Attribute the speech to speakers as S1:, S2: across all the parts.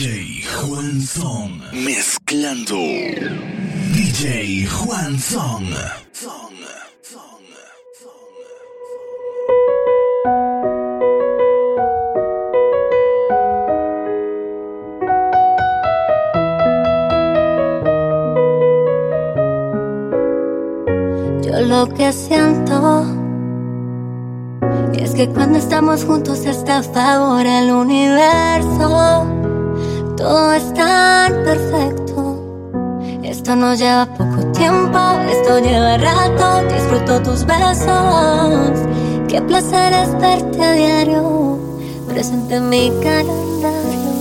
S1: DJ Juan Song. Mezclando. DJ Juan Song.
S2: Yo lo que siento es que cuando estamos juntos está a favor al universo. Todo es tan perfecto. Esto no lleva poco tiempo, esto lleva rato. Disfruto tus besos. Qué placer es verte a diario. Presente en mi calendario.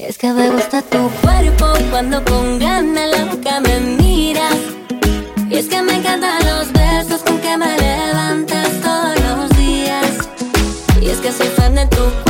S2: Es que me gusta tu cuerpo cuando con ganas la boca me miras. Y es que me encantan los besos con que me levantas todos los días. Y es que soy fan de tu cuerpo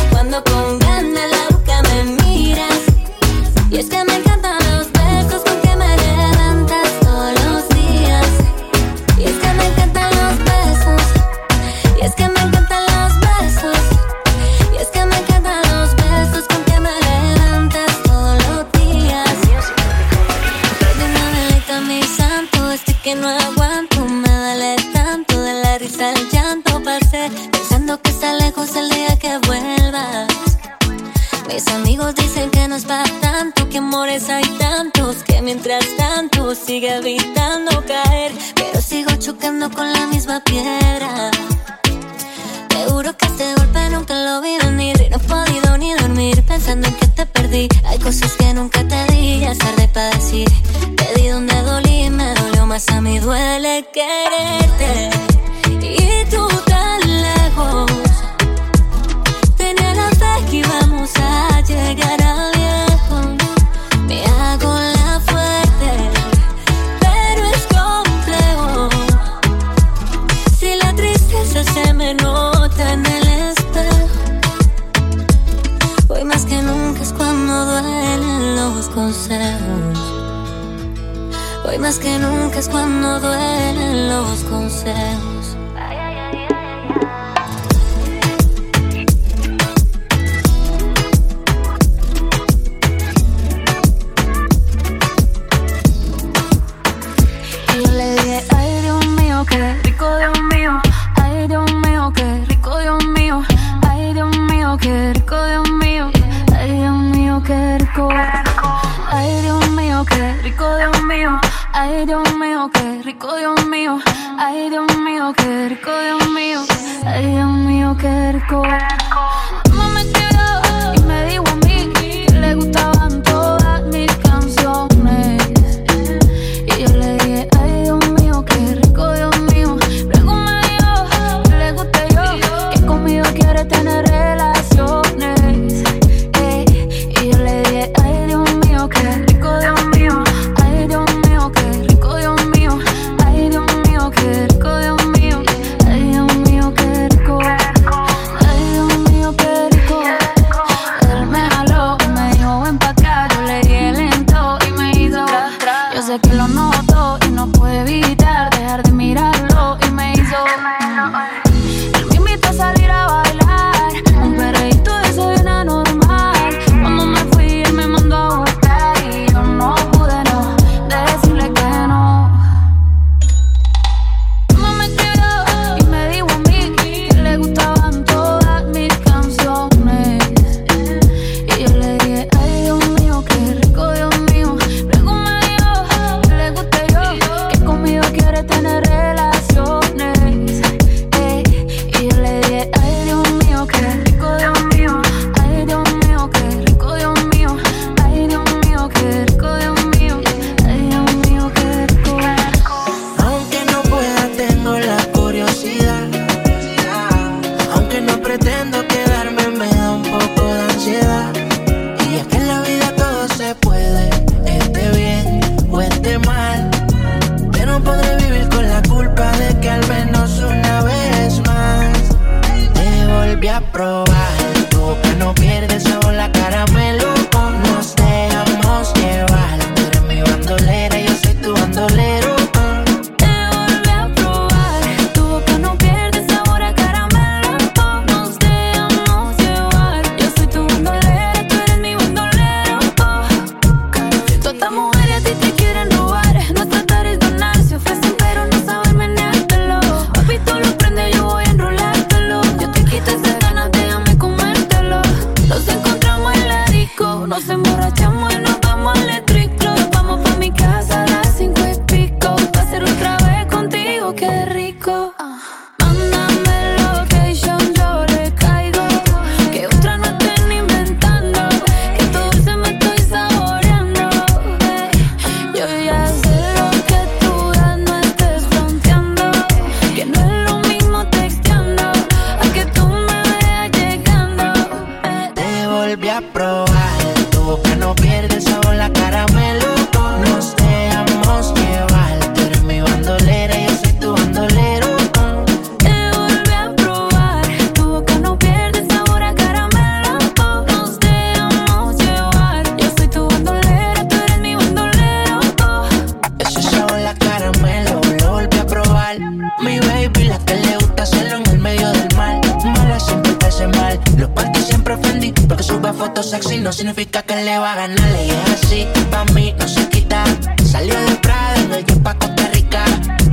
S2: sexy no significa que le va a ganar. Y es así, pa' mí no se quita. Salió de Prada y no hay pa' Costa Rica.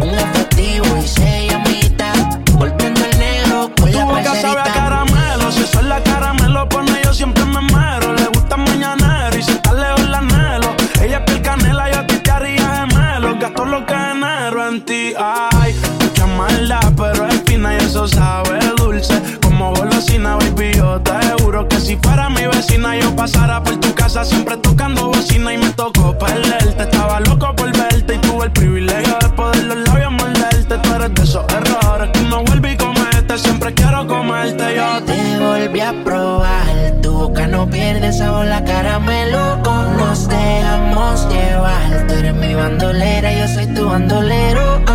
S2: Un efectivo y se amitas. Volviendo al negro con la boca sabe a caramelo. Si eso la caramelo, pone yo siempre me muero. Le gusta mañanero y si está lejos la anhelo. Ella es piel canela, yo a ti te haría gemelo. Gastó lo que enero en ti. Ah. pasara por tu casa siempre tocando bocina
S3: y me tocó perderte. Estaba loco por verte y
S4: tuve el privilegio de poder los labios morderte. Tú eres de esos errores que no vuelve y comete. Siempre quiero comerte yo. Te volví a probar, tu boca no pierde sabor, la caramelo
S5: con nos dejamos llevar. Tú eres mi bandolera, yo soy tu bandolero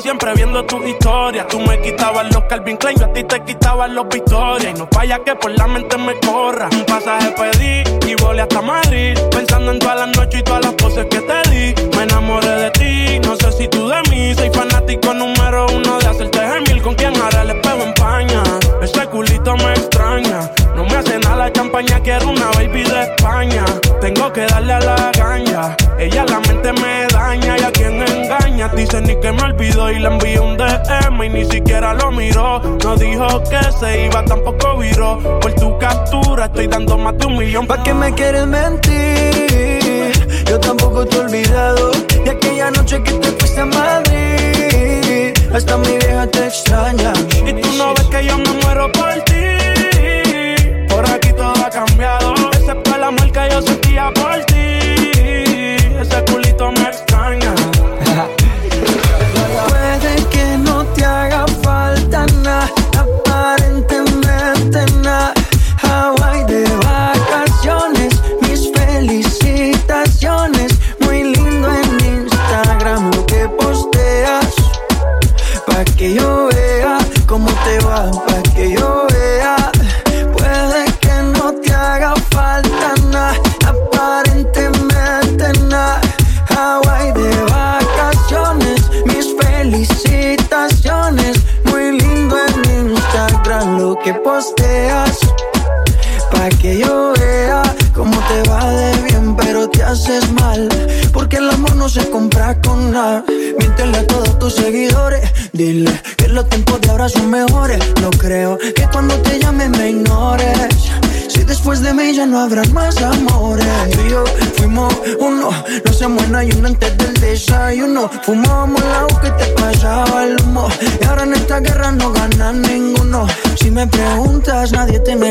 S5: siempre viendo tu historia. Tú me quitabas los Calvin Klein, yo a ti te quitabas los Victoria. Y no falla que por la mente me corra. Un pasaje pedí y volé hasta Madrid. Pensando en todas las noches y todas las poses que te di. Me enamoré de ti, no sé si tú de mí. Soy fanático número uno de hacerte gemil. Con quien ahora le pego en paña. Ese culito me extraña. No me hace nada la champaña, quiero una baby de España. Tengo que darle a la ganja. Ella la mente me daña y a quien engaña. Dice ni que me olvidó y le envié un DM y ni siquiera lo miró. No dijo que se iba, tampoco viró. Por tu captura estoy dando más de un millón.
S4: ¿Pa' qué me quieres mentir? Yo tampoco te he olvidado. Y aquella noche que te fuiste a Madrid. Hasta mi vieja te extraña.
S5: Y tú no ves que yo me muero por ti. Por aquí todo ha cambiado. Ese fue el amor que yo sentía por ti.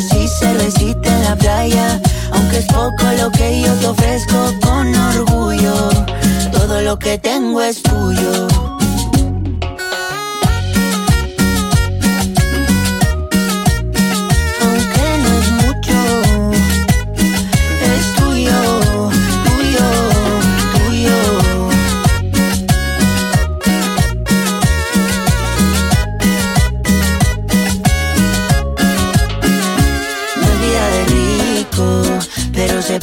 S6: si se resiste en la playa. Aunque es poco lo que yo te ofrezco con orgullo, todo lo que tengo es tuyo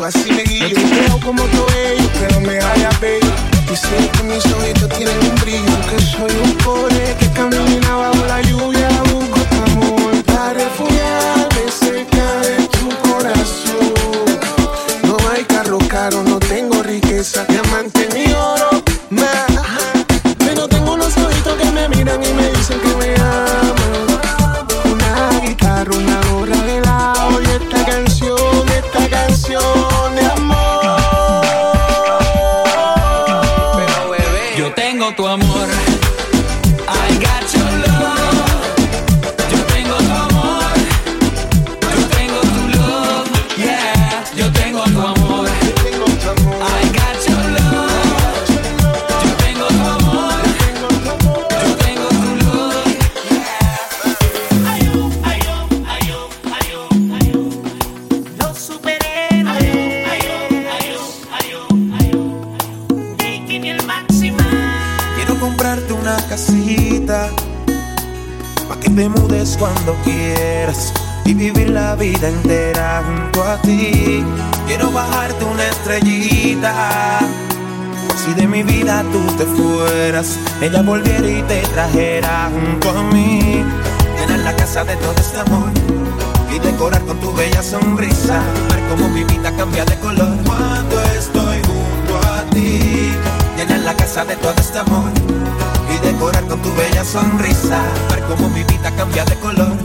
S7: clase de
S8: todo este amor y decorar con tu bella sonrisa, ver cómo mi vida cambia de color.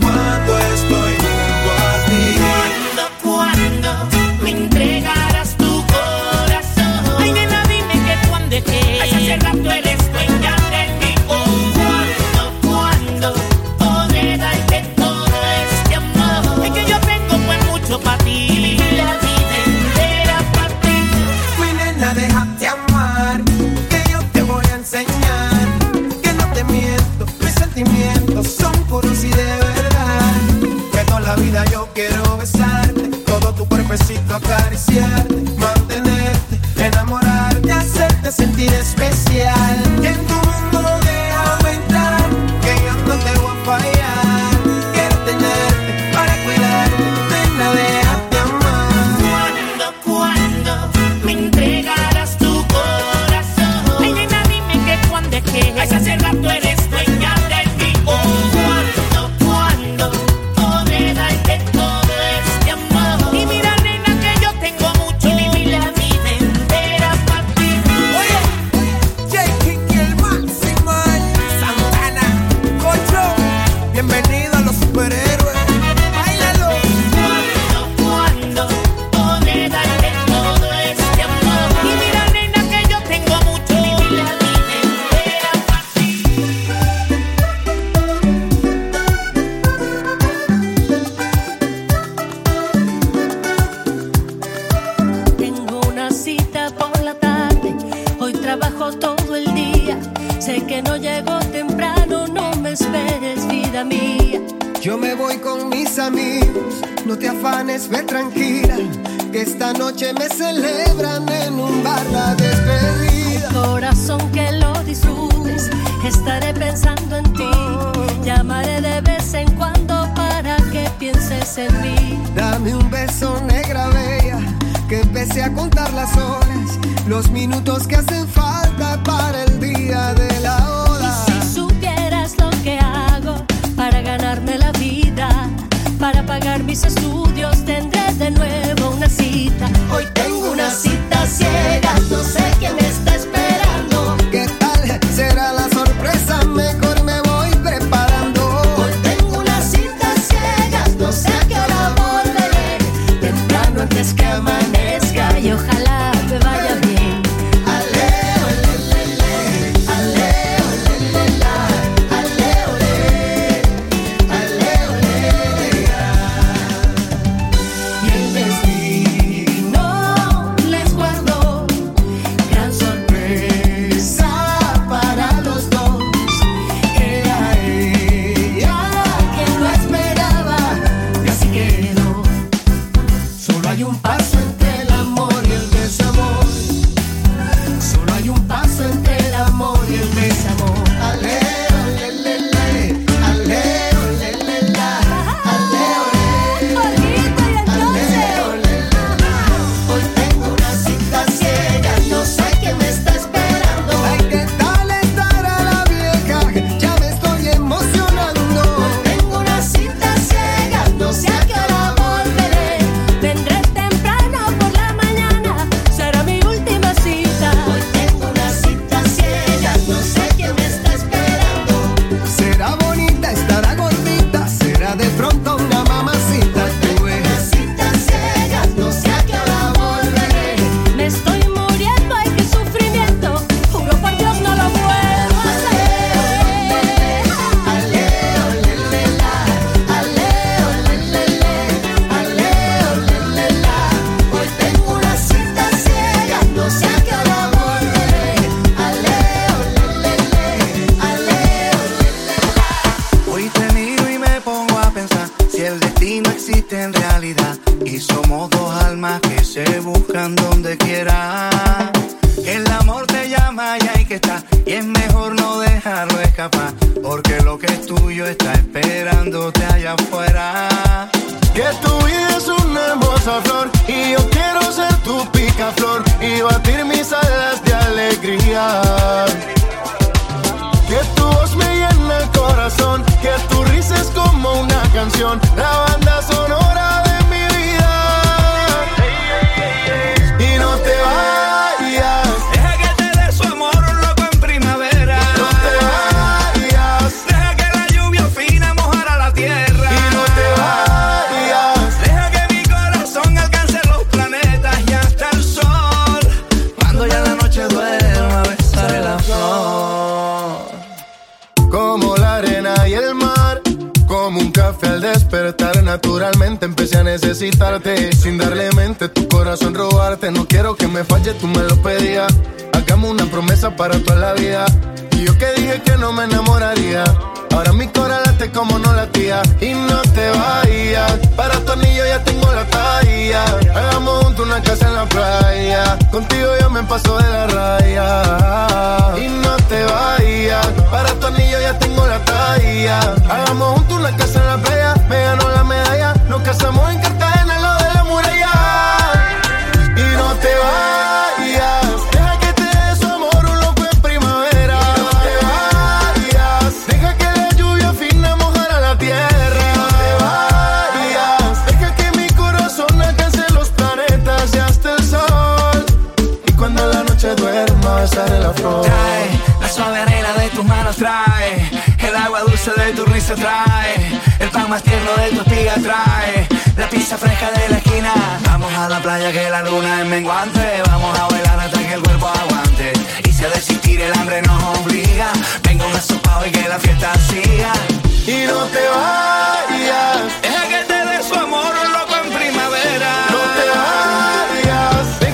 S9: no quiero
S10: que
S11: me falle,
S9: tú me
S11: lo pedías. Hagamos una promesa para
S9: toda la
S12: vida. Y yo que dije que no me enamoraría. Ahora mi cora late como no
S13: latía.
S12: Y no te vayas.
S13: Para tu anillo ya tengo la
S12: talla. Hagamos juntos una casa en la playa. Contigo yo me paso de la raya. Y no te vayas. Para tu anillo ya tengo la talla. Hagamos juntos una casa en la playa. Me ganó la medalla. Nos casamos en la.
S14: Trae la suave arena de tus manos, trae el agua dulce de tu risa, trae el pan más tierno de tu espiga, trae la pizza fresca de la esquina. Vamos a la playa que la luna es menguante, vamos a bailar hasta que el cuerpo aguante. Y si a desistir el hambre nos obliga, venga un asopado y que la fiesta siga.
S12: Y no te vayas,
S14: deja que te dé su amor, un loco en primavera.
S12: No te vayas.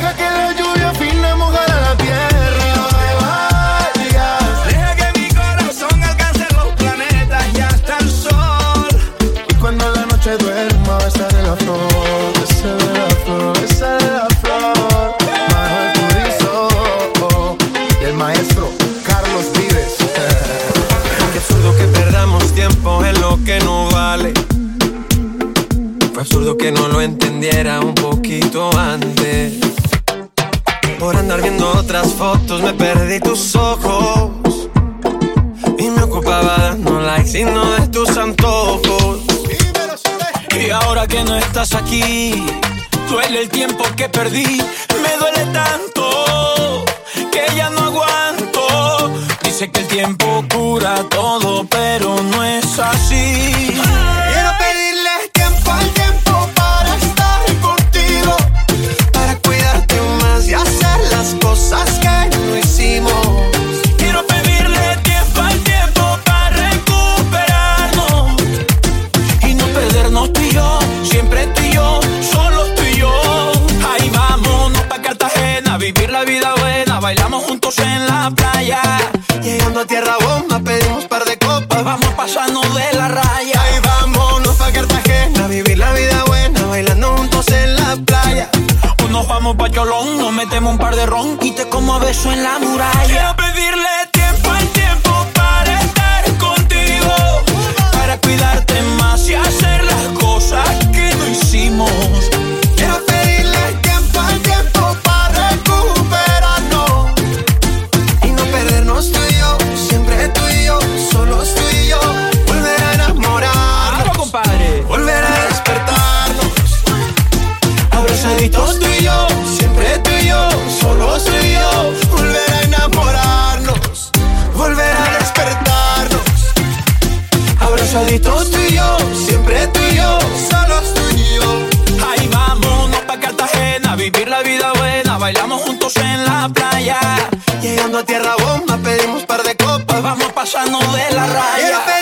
S8: absurdo que no lo entendiera un poquito antes. Por andar viendo otras fotos me perdí tus ojos. Y me ocupaba dando likes y no de tus antojos.
S4: Y ahora que no estás aquí, duele el tiempo que perdí. Me duele tanto que ya no aguanto. Dice que el tiempo cura todo, pero no es así. Ah. juntos en la playa.
S8: Llegando a tierra bomba, pedimos par de copas.
S4: Vamos pasando de la raya.
S8: Ahí vámonos pa' Cartagena, vivir la vida buena, bailando juntos en la playa.
S4: O nos vamos pa' Cholón, nos metemos un par de ron y te como a beso en la muralla. Quiero pedirle tiempo al tiempo para estar contigo, para cuidarte más y hacer
S8: Toditos tú y yo, siempre tú y yo, solos tú y yo.
S4: Ahí vámonos pa' Cartagena, vivir la vida buena, bailamos juntos en la playa.
S8: Llegando a tierra bomba, pedimos par de copas,
S4: vamos pasando de la raya.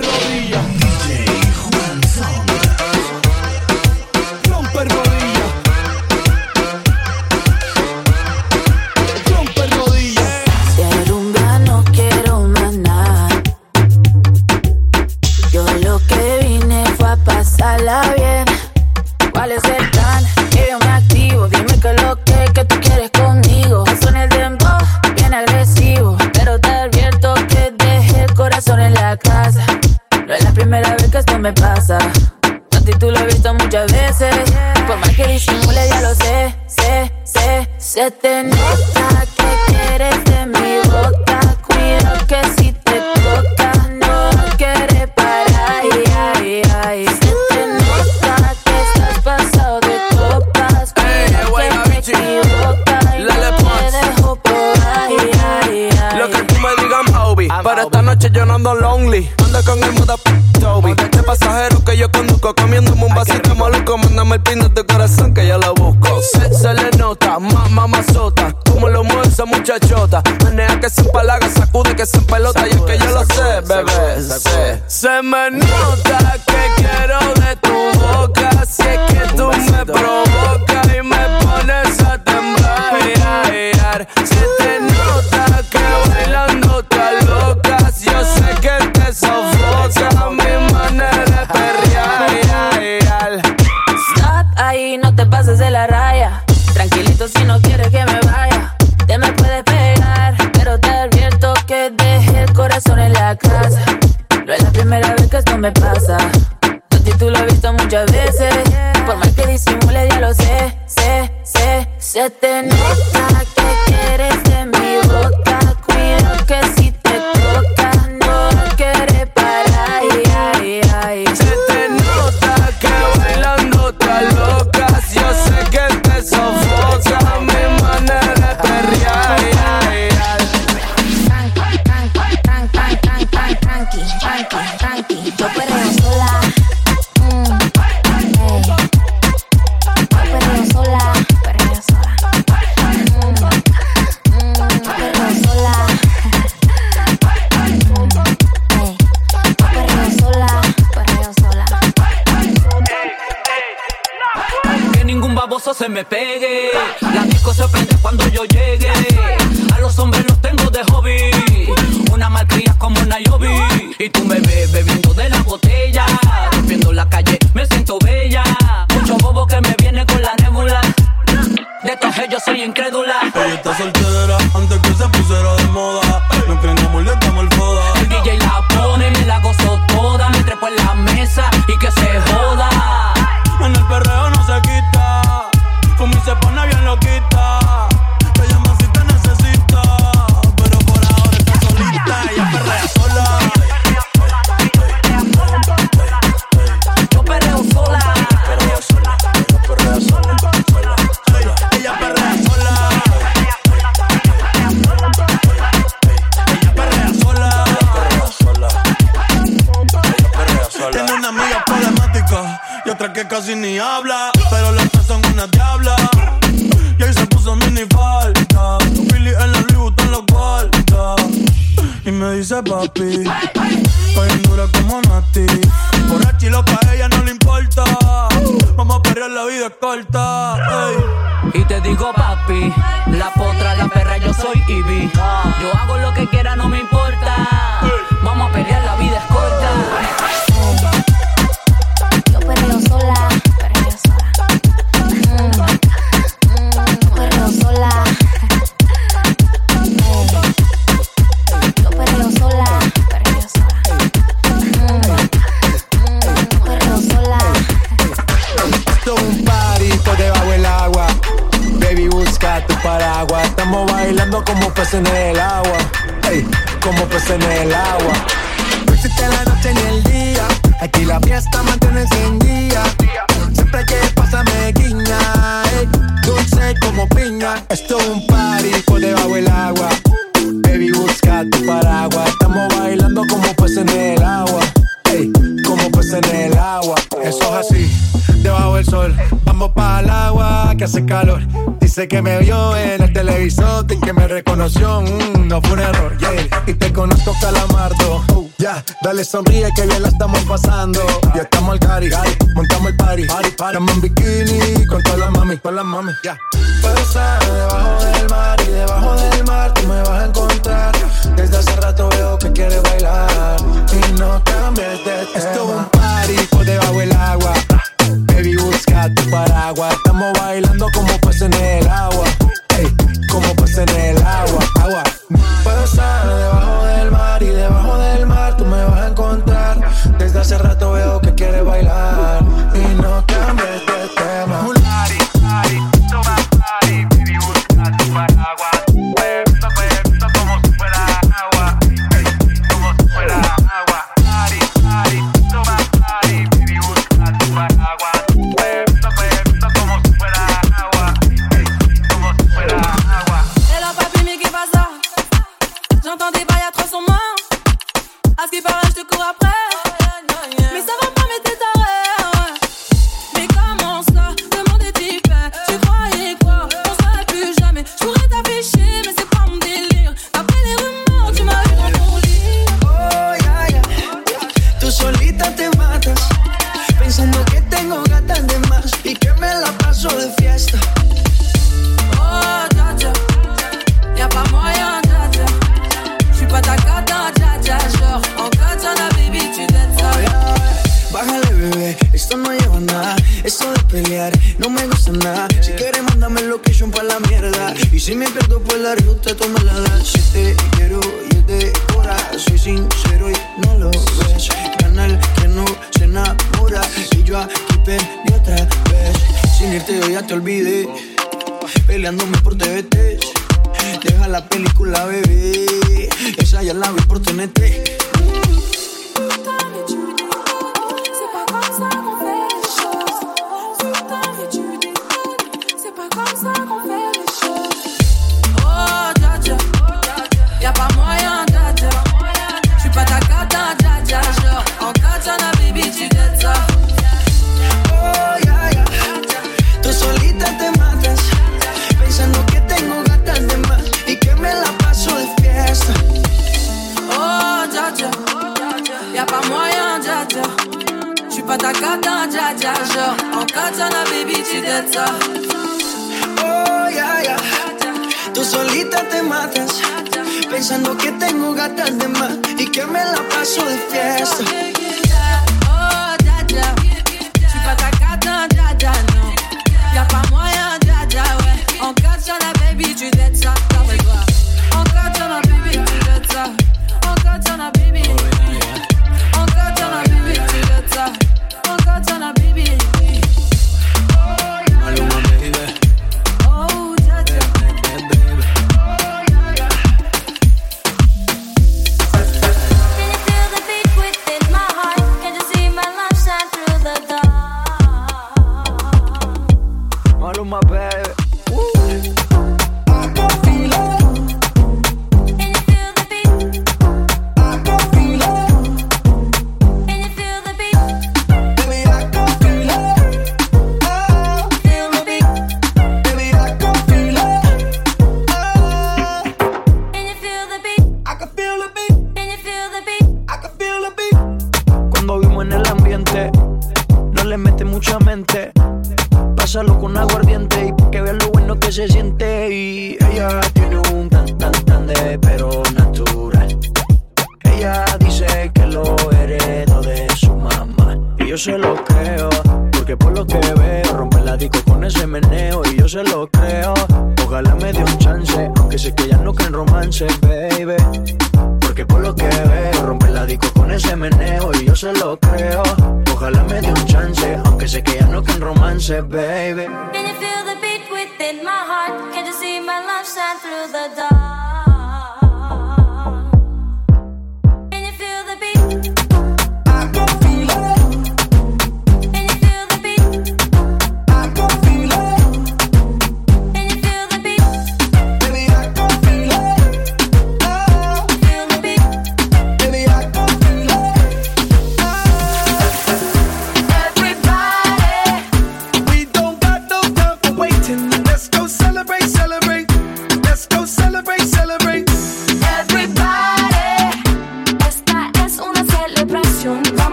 S15: rodillas.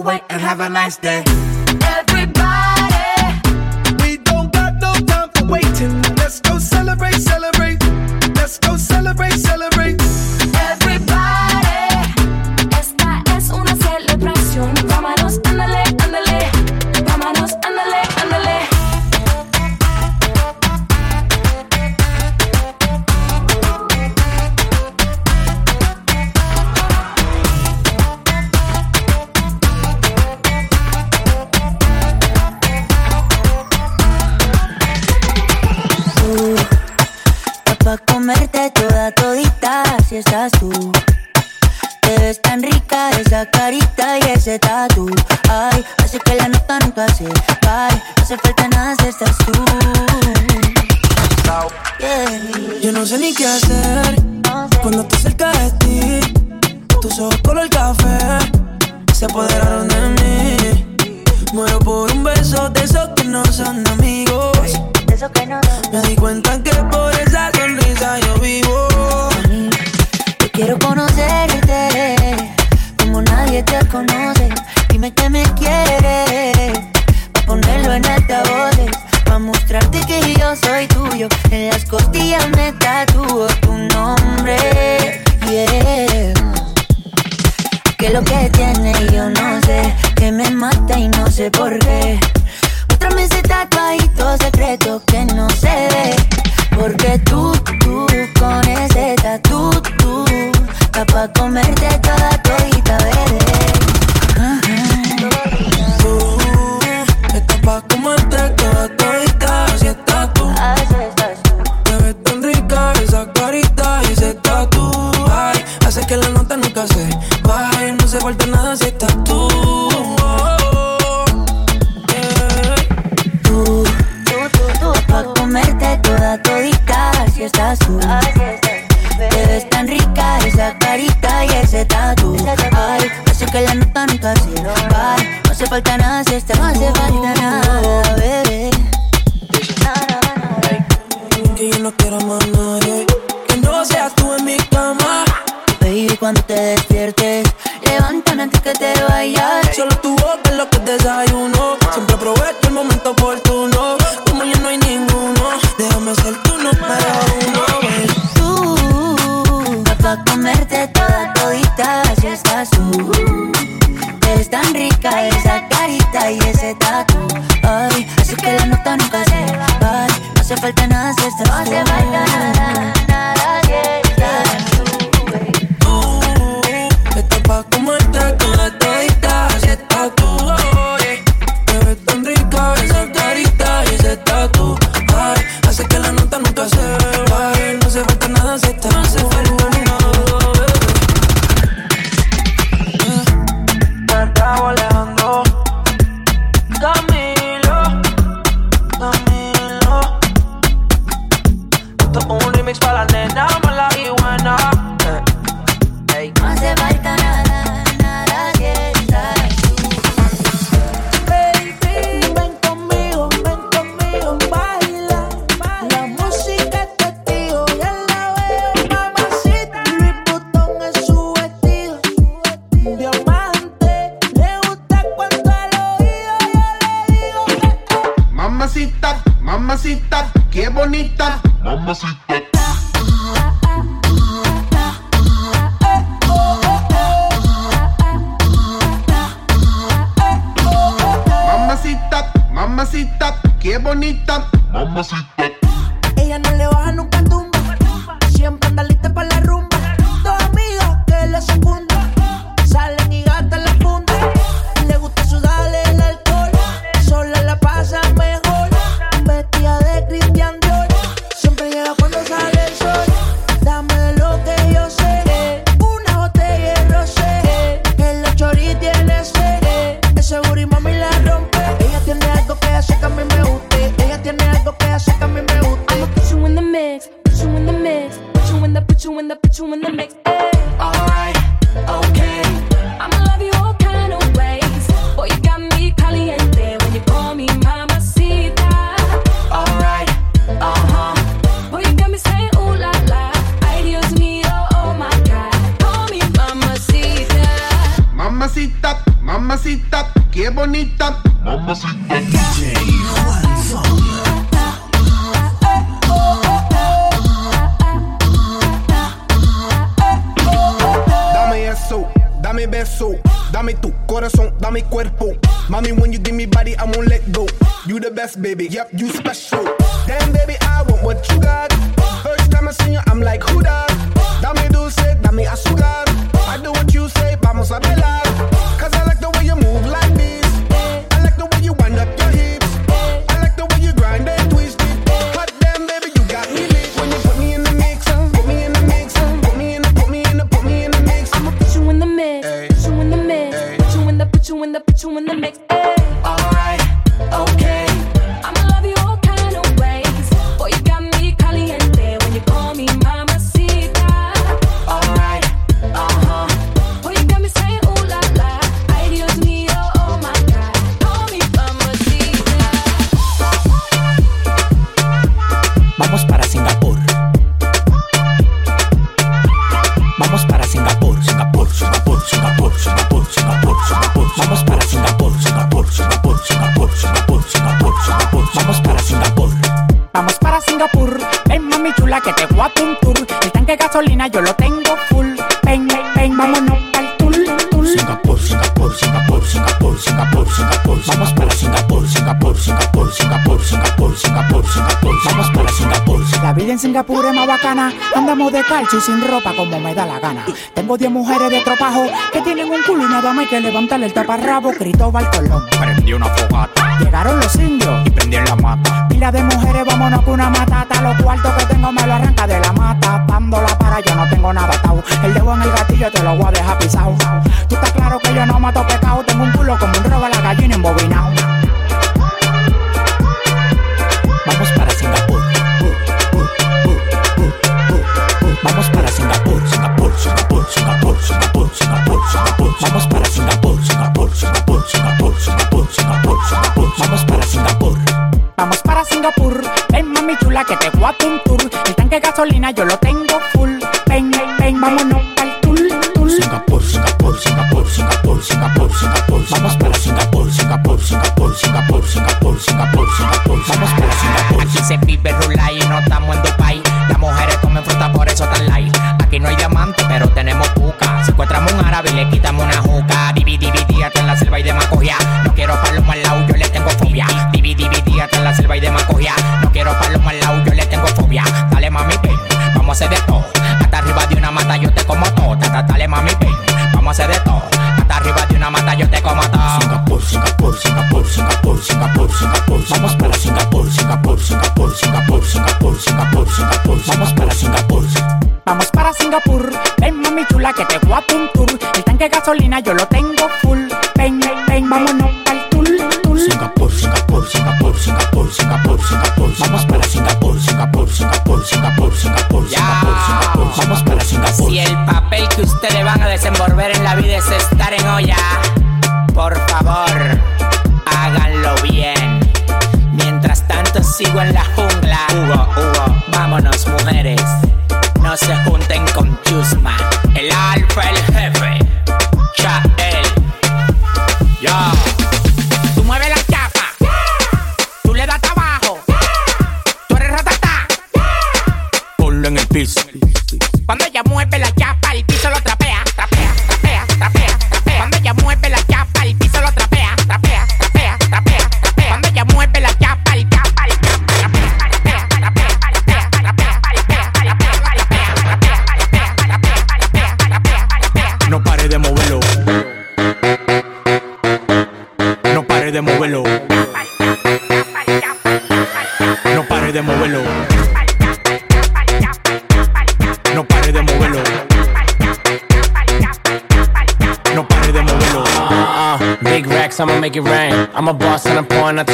S3: away and
S6: have a nice day.
S3: Everybody,
S6: we don't got no time for waiting. Let's go celebrate, celebrate. Let's go celebrate, celebrate.
S16: rica esa carita y ese tatu. Ay, así que la nota nunca se va. No hace falta nada si estás no
S17: tú. descalzo y
S18: sin ropa como me da la gana. Tengo 10 mujeres de tropajo que tienen un culo y nada más hay que levantarle el taparrabo. Cristóbal Colón. Prendí una fogata. Llegaron los indios y prendí en la mata. Pila de mujeres, vámonos con una mata.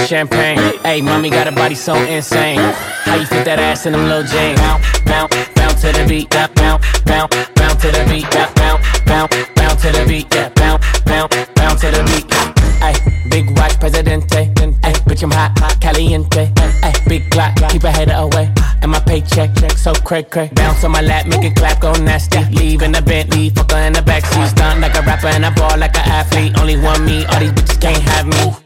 S19: champagne. Hey, mommy got a body so insane. How you fit that ass in them little jeans? Bounce, bounce, bounce to the beat. Bounce, bounce, bounce, bounce to the beat. Bounce, bounce, bounce, bounce to the beat. Yeah, bounce, bounce, bounce to the beat. Hey, big watch, Presidente. Hey, bitch, I'm hot, caliente. Hey, big Glock, keep a head away. And my paycheck, so cray cray. Bounce on my lap, make it clap, go nasty. Leave in the Bentley, fucker in the backseat. Stunt like a rapper and a ball like an athlete. Only one me, all these bitches can't have me.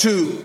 S12: to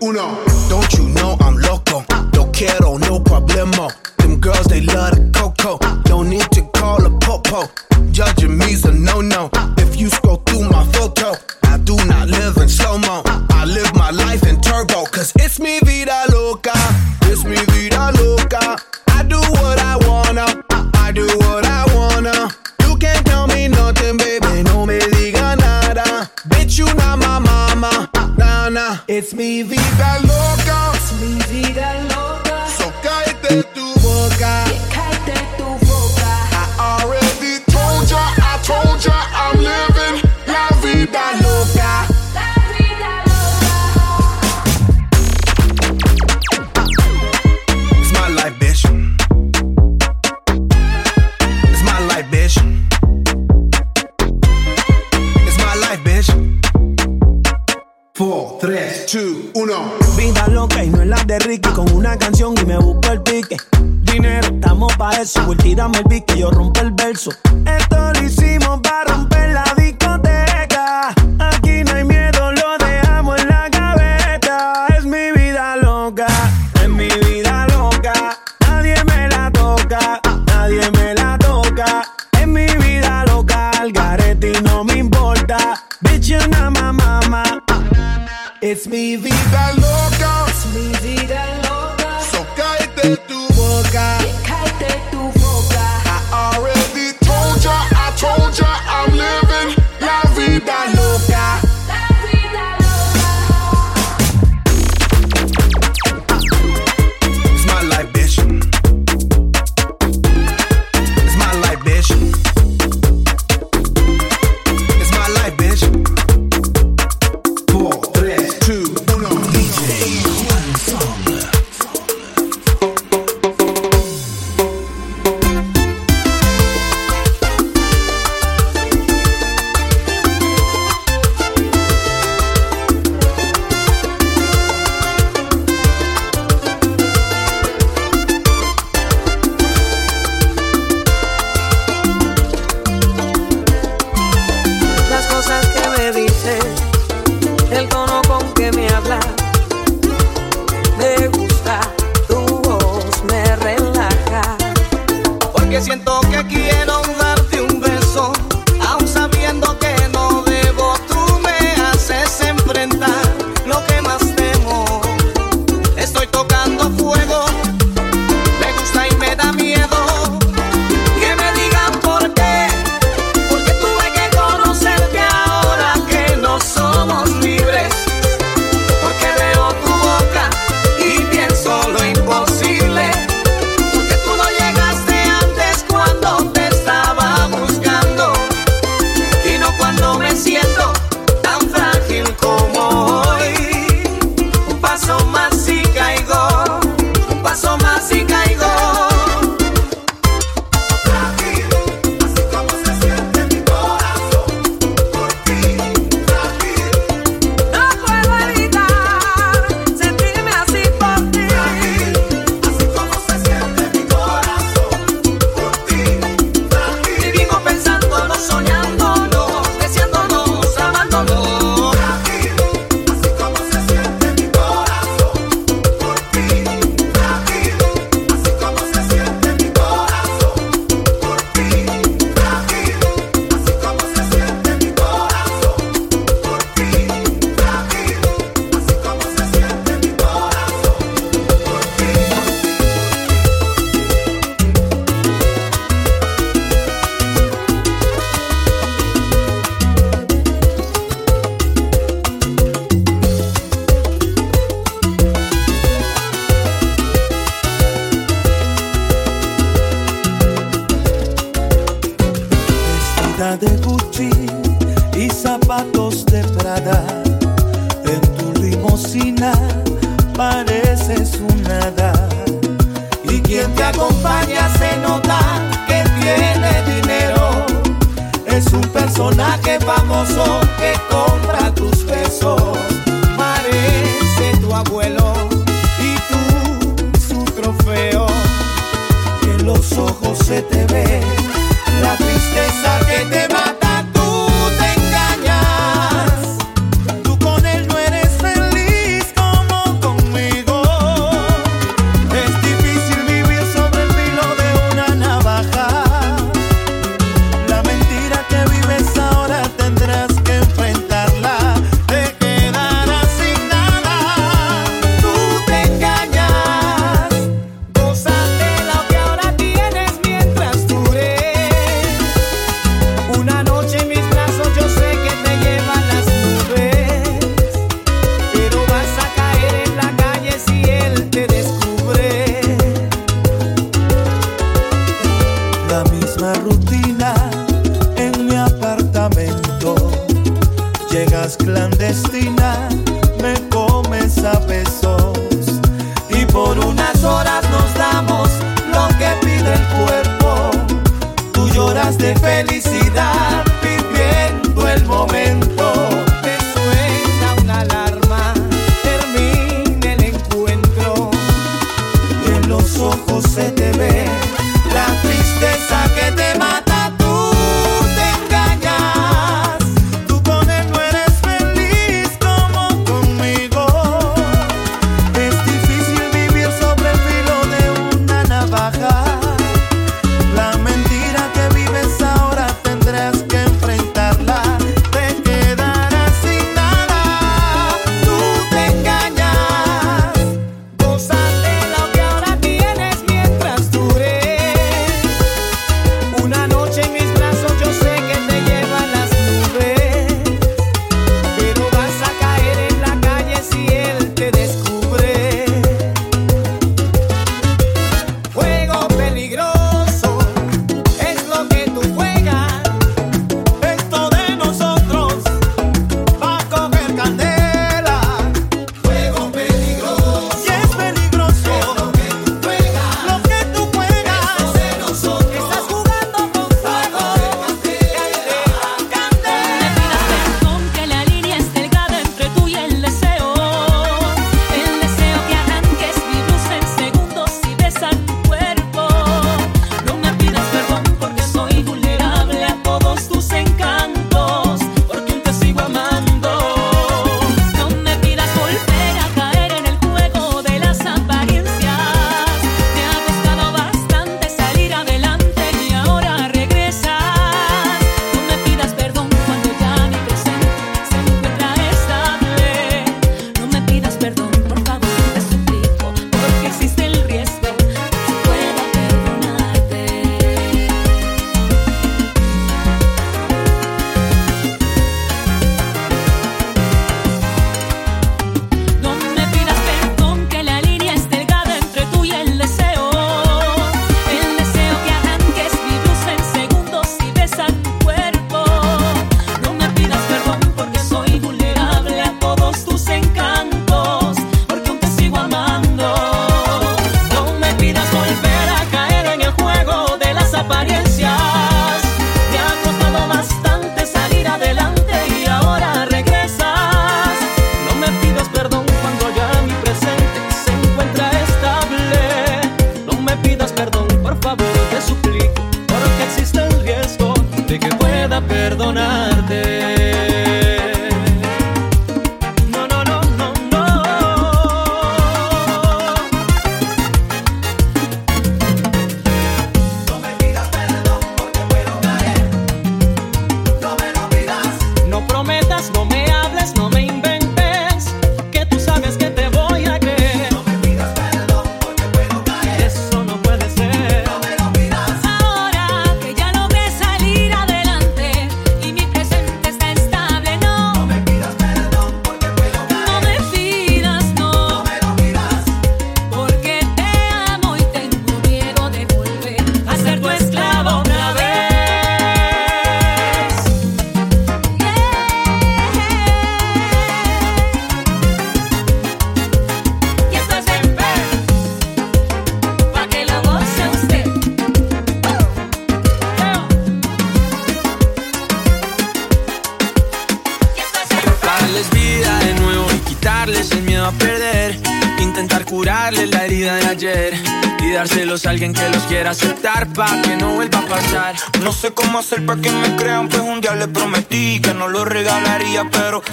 S20: quiero darte un beso,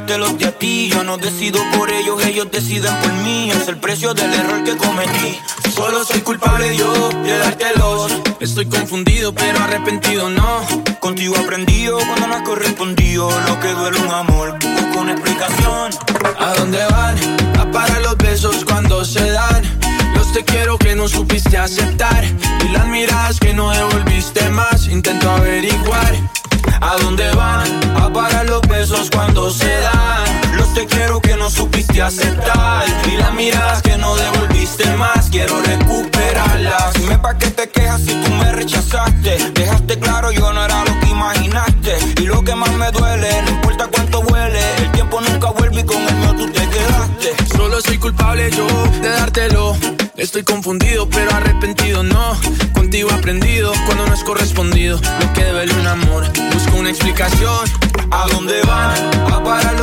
S8: los de
S4: a
S2: ti. Yo no decido por ellos, ellos deciden por mí. Es el precio del error que cometí. Solo soy culpable yo de dártelos.
S4: Estoy confundido, pero arrepentido no.
S2: Contigo aprendido cuando no has correspondido. Lo que duele un amor, con explicación.
S4: ¿A dónde van? A parar los besos cuando se dan. Los te quiero que no supiste aceptar. Y las miradas que no devolviste más. Intento averiguar.
S2: ¿A dónde van? A parar los besos cuando se dan y las miradas que no devolviste más. Quiero recuperarlas Dime pa' qué te quejas si tú me rechazaste. Dejaste claro yo no era lo que imaginaste. Y lo que más me duele No importa cuánto huele. El tiempo nunca vuelve y con el mío tú te quedaste.
S4: Solo soy culpable yo de dártelo. Estoy confundido pero arrepentido no. Contigo aprendido cuando no es correspondido. Lo que debe un amor Busco una explicación.
S2: ¿A dónde van? A parar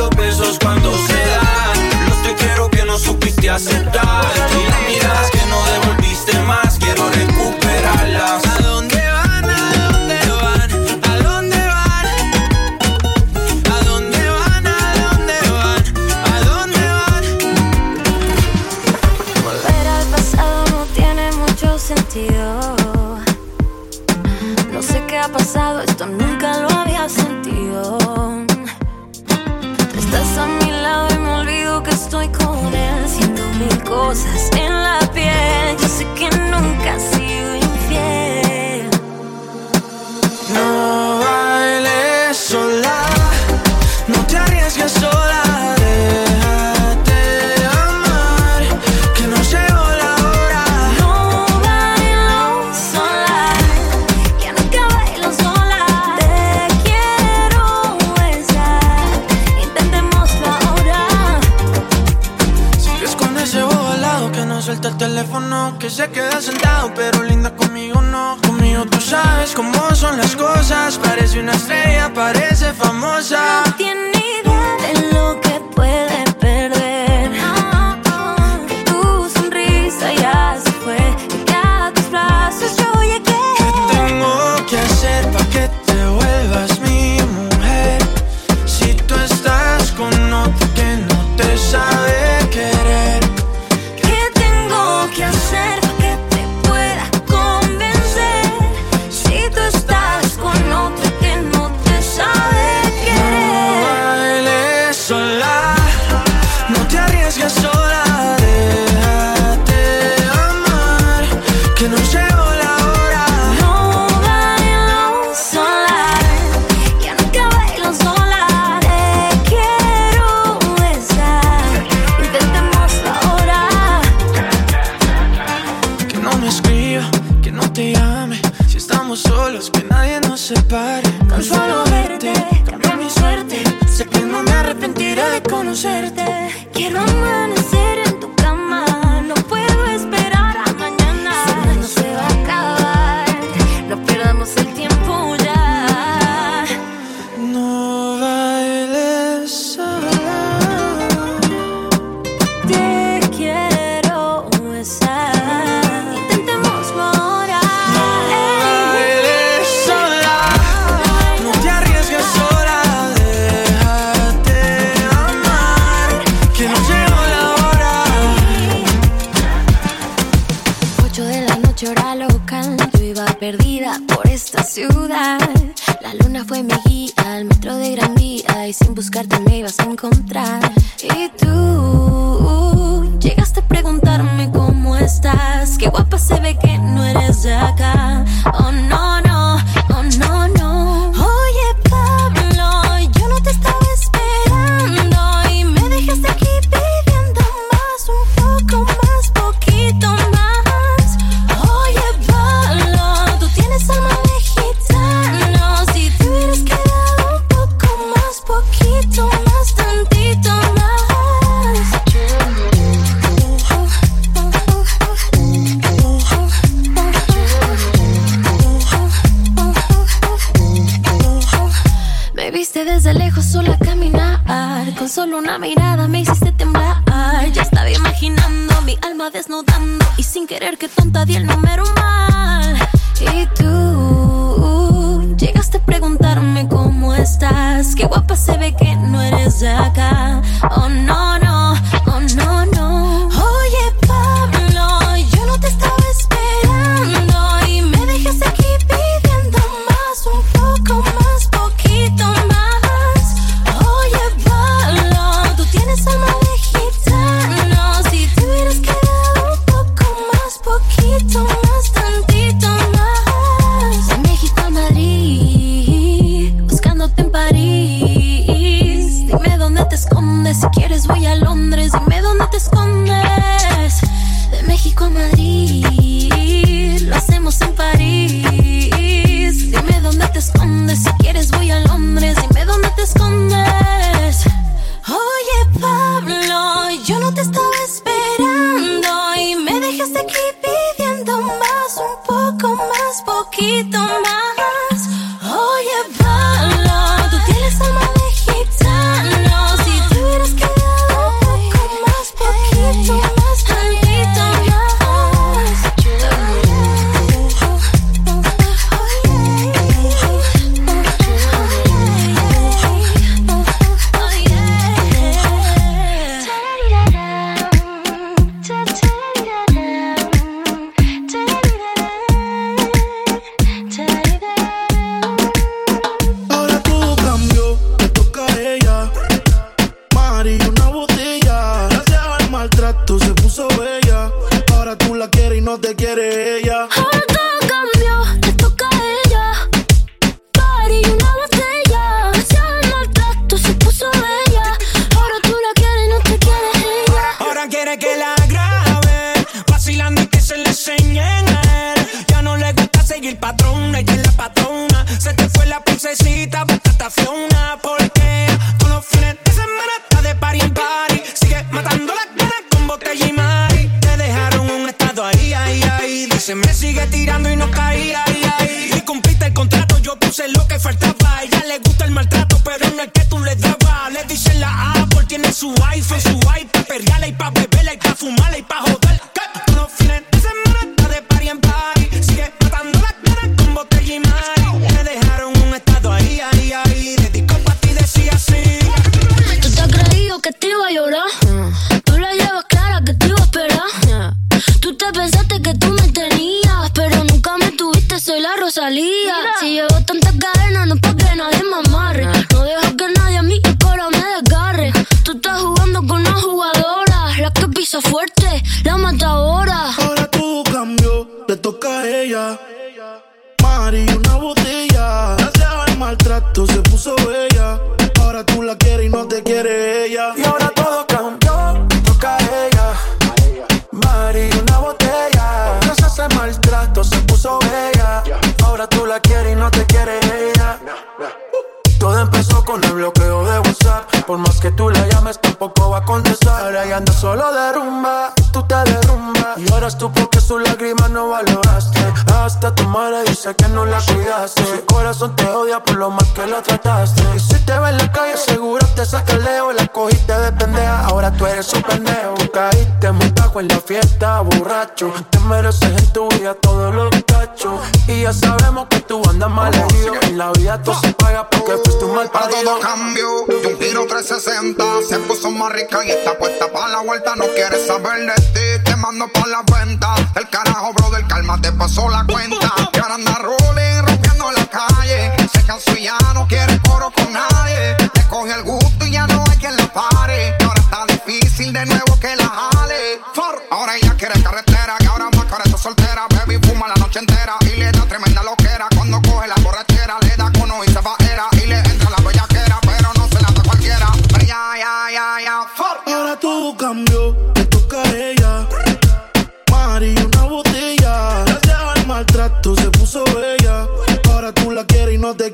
S2: sit down.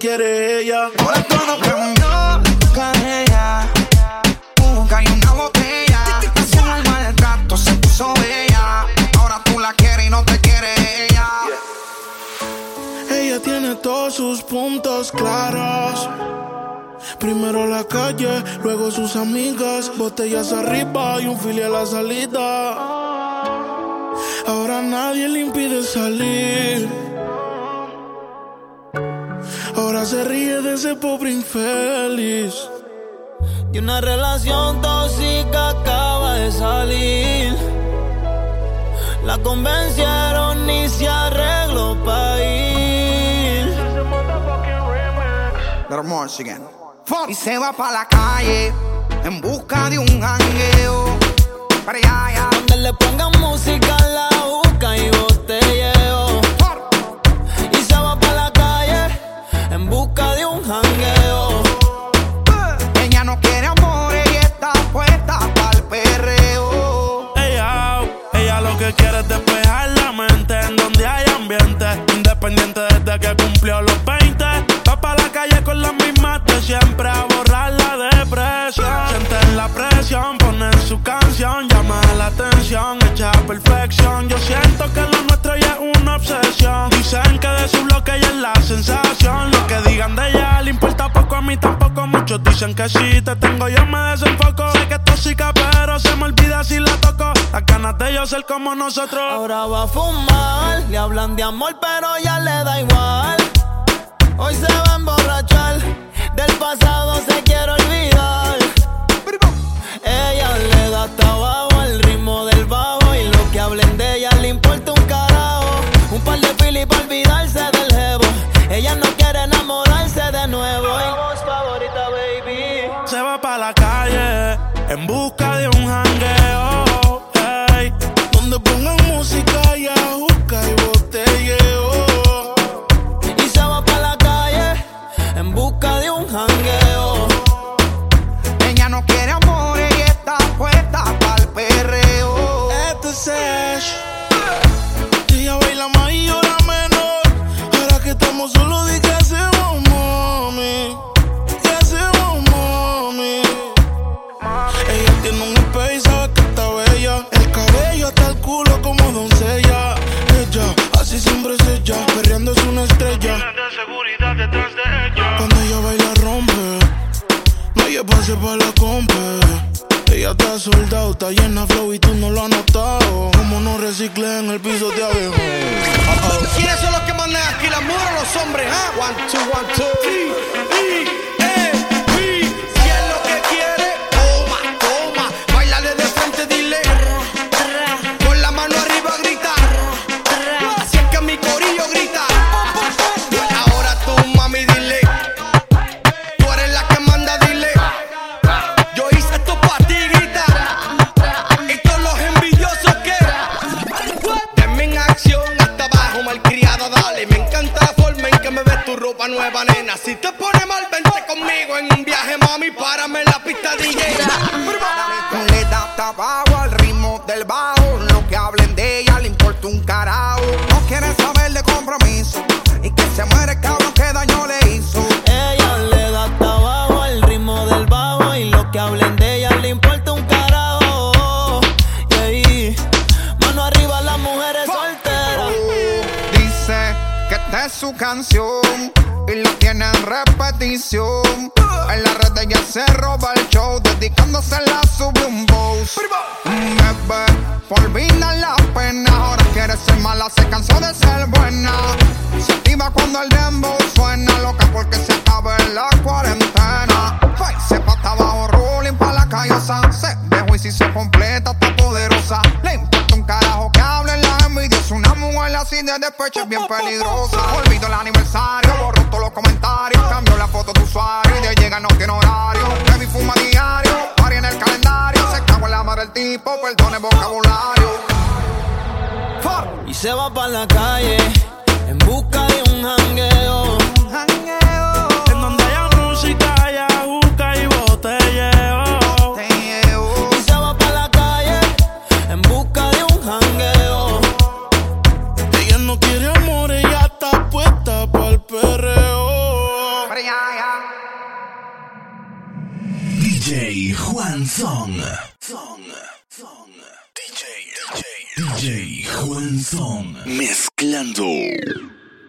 S2: quiere ella.
S21: Ahora todo no
S2: cambió,
S22: nunca de ella.
S23: Nunca hay
S2: una botella. Hace un maltrato, se puso bella. Ahora tú la quieres y no te quiere ella.
S23: Ella
S2: tiene todos sus puntos claros. Primero la calle, luego sus amigas, botellas arriba y un filial a la salida. Ahora
S22: nadie le impide salir ahora se ríe de ese pobre infeliz.
S24: Y una relación tóxica acaba de salir. La convencieron y se arregló para ir.
S23: Y se va para la calle en busca de un jangueo.
S24: Donde le pongan música la boca y voy. en busca de un jangueo.
S23: Ella no quiere amor, y está puesta para el perreo.
S22: Ella, ella lo que quiere es despejar la mente en donde hay ambiente. Independiente desde que cumplió los 20. Va para la calle con las mismas de siempre a borrar la depresión. Sienten la presión, ponen su canción, llama la atención, hecha perfección. Yo siento Que si te tengo yo me desenfoco. Sé que es tóxica, pero se me olvida si la toco. Las ganas de yo ser como nosotros.
S24: Ahora va a fumar, le hablan de amor, pero ya le da igual. Hoy se va a emborrachar, del pasado se quiere olvidar. Ella le da hasta al ritmo del bajo y lo que hablen de ella le importa un carajo. Un par de pili para olvidarse del jevo. Ella no quiere
S22: nada estamos solos